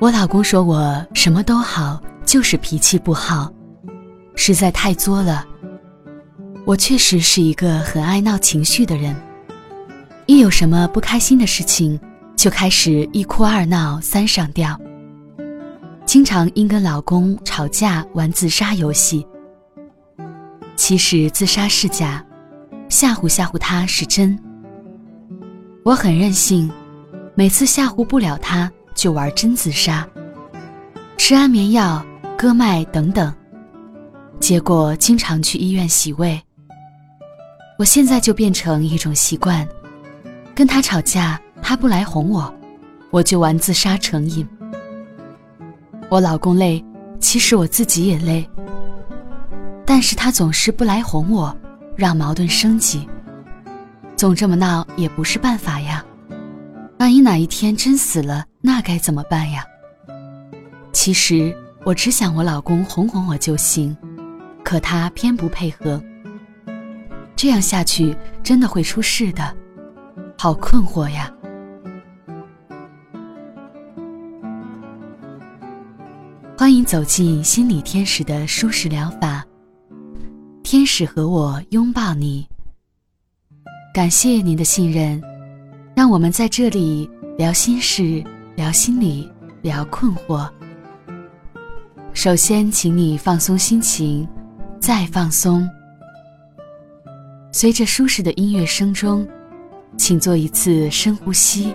我老公说我什么都好，就是脾气不好，实在太作了。我确实是一个很爱闹情绪的人，一有什么不开心的事情，就开始一哭二闹三上吊，经常因跟老公吵架玩自杀游戏。其实自杀是假，吓唬吓唬他是真。我很任性，每次吓唬不了他。就玩真自杀，吃安眠药、割脉等等，结果经常去医院洗胃。我现在就变成一种习惯，跟他吵架，他不来哄我，我就玩自杀成瘾。我老公累，其实我自己也累，但是他总是不来哄我，让矛盾升级。总这么闹也不是办法呀。万一哪一天真死了，那该怎么办呀？其实我只想我老公哄哄我就行，可他偏不配合。这样下去真的会出事的，好困惑呀！欢迎走进心理天使的舒适疗法，天使和我拥抱你。感谢您的信任。让我们在这里聊心事，聊心理，聊困惑。首先，请你放松心情，再放松。随着舒适的音乐声中，请做一次深呼吸，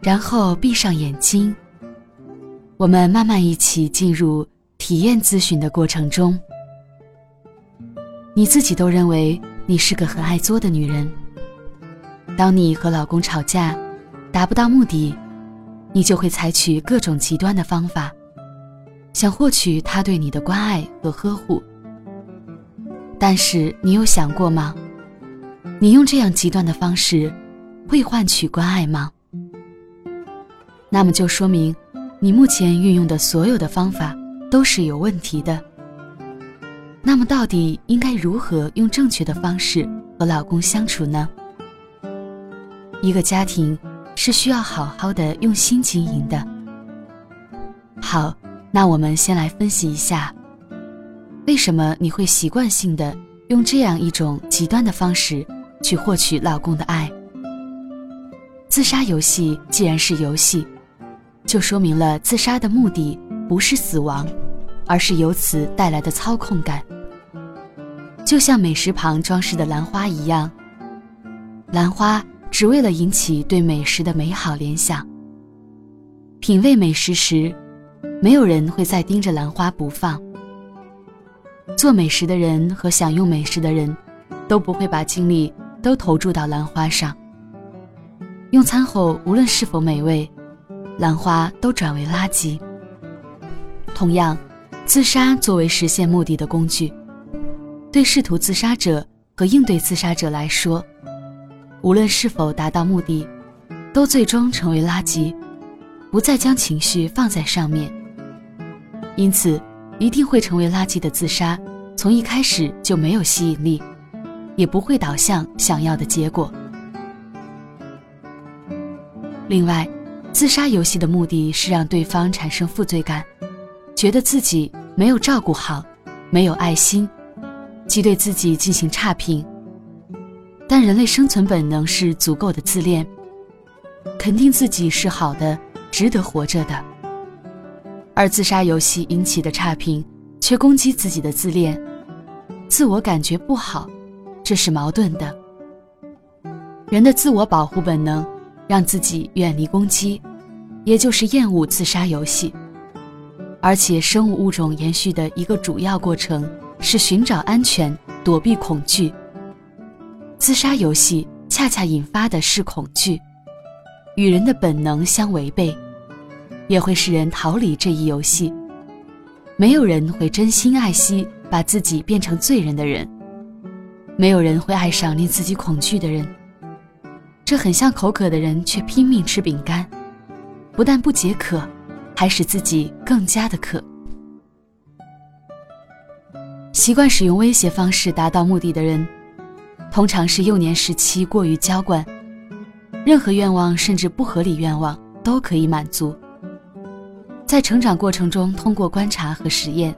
然后闭上眼睛。我们慢慢一起进入体验咨询的过程中。你自己都认为你是个很爱作的女人。当你和老公吵架，达不到目的，你就会采取各种极端的方法，想获取他对你的关爱和呵护。但是你有想过吗？你用这样极端的方式，会换取关爱吗？那么就说明，你目前运用的所有的方法都是有问题的。那么到底应该如何用正确的方式和老公相处呢？一个家庭是需要好好的用心经营的。好，那我们先来分析一下，为什么你会习惯性的用这样一种极端的方式去获取老公的爱？自杀游戏既然是游戏，就说明了自杀的目的不是死亡，而是由此带来的操控感。就像美食旁装饰的兰花一样，兰花。只为了引起对美食的美好联想。品味美食时，没有人会再盯着兰花不放。做美食的人和享用美食的人，都不会把精力都投注到兰花上。用餐后，无论是否美味，兰花都转为垃圾。同样，自杀作为实现目的的工具，对试图自杀者和应对自杀者来说。无论是否达到目的，都最终成为垃圾，不再将情绪放在上面。因此，一定会成为垃圾的自杀，从一开始就没有吸引力，也不会导向想要的结果。另外，自杀游戏的目的是让对方产生负罪感，觉得自己没有照顾好，没有爱心，即对自己进行差评。但人类生存本能是足够的自恋，肯定自己是好的，值得活着的。而自杀游戏引起的差评，却攻击自己的自恋，自我感觉不好，这是矛盾的。人的自我保护本能，让自己远离攻击，也就是厌恶自杀游戏。而且生物物种延续的一个主要过程是寻找安全，躲避恐惧。自杀游戏恰恰引发的是恐惧，与人的本能相违背，也会使人逃离这一游戏。没有人会真心爱惜把自己变成罪人的人，没有人会爱上令自己恐惧的人。这很像口渴的人却拼命吃饼干，不但不解渴，还使自己更加的渴。习惯使用威胁方式达到目的的人。通常是幼年时期过于娇惯，任何愿望甚至不合理愿望都可以满足，在成长过程中，通过观察和实验，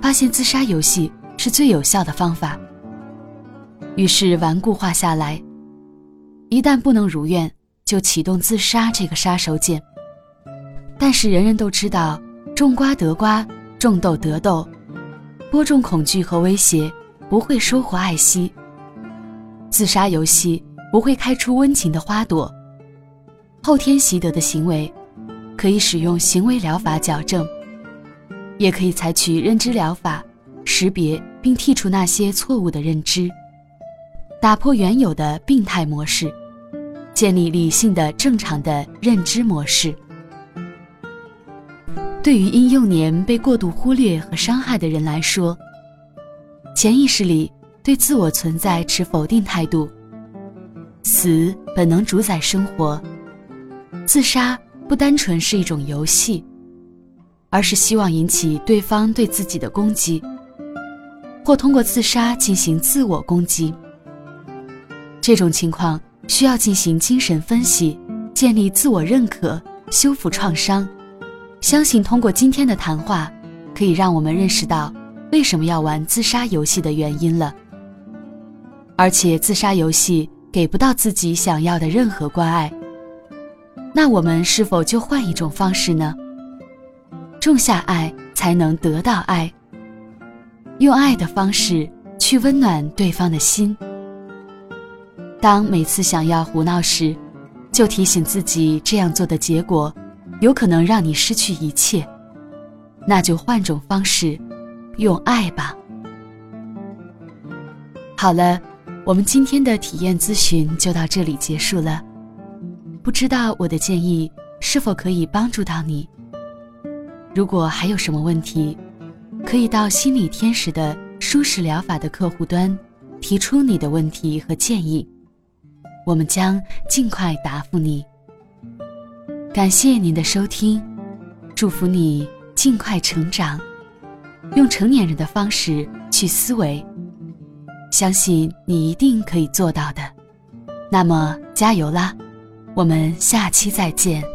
发现自杀游戏是最有效的方法。于是顽固化下来，一旦不能如愿，就启动自杀这个杀手锏。但是人人都知道，种瓜得瓜，种豆得豆，播种恐惧和威胁不会收获爱惜。自杀游戏不会开出温情的花朵。后天习得的行为，可以使用行为疗法矫正，也可以采取认知疗法，识别并剔除那些错误的认知。打破原有的病态模式，建立理性的正常的认知模式。对于因幼年被过度忽略和伤害的人来说，潜意识里对自我存在持否定态度，死本能主宰生活，自杀不单纯是一种游戏，而是希望引起对方对自己的攻击，或通过自杀进行自我攻击。这种情况需要进行精神分析，建立自我认可，修复创伤。相信通过今天的谈话，可以让我们认识到为什么要玩自杀游戏的原因了。而且自杀游戏给不到自己想要的任何关爱，那我们是否就换一种方式呢？种下爱，才能得到爱。用爱的方式去温暖对方的心。当每次想要胡闹时，就提醒自己这样做的结果，有可能让你失去一切，那就换种方式，用爱吧。好了，我们今天的体验咨询就到这里结束了。不知道我的建议是否可以帮助到你？如果还有什么问题，可以到心理天使的舒适疗法的客户端，提出你的问题和建议。我们将尽快答复你。感谢您的收听，祝福你尽快成长，用成年人的方式去思维，相信你一定可以做到的。那么加油啦！我们下期再见。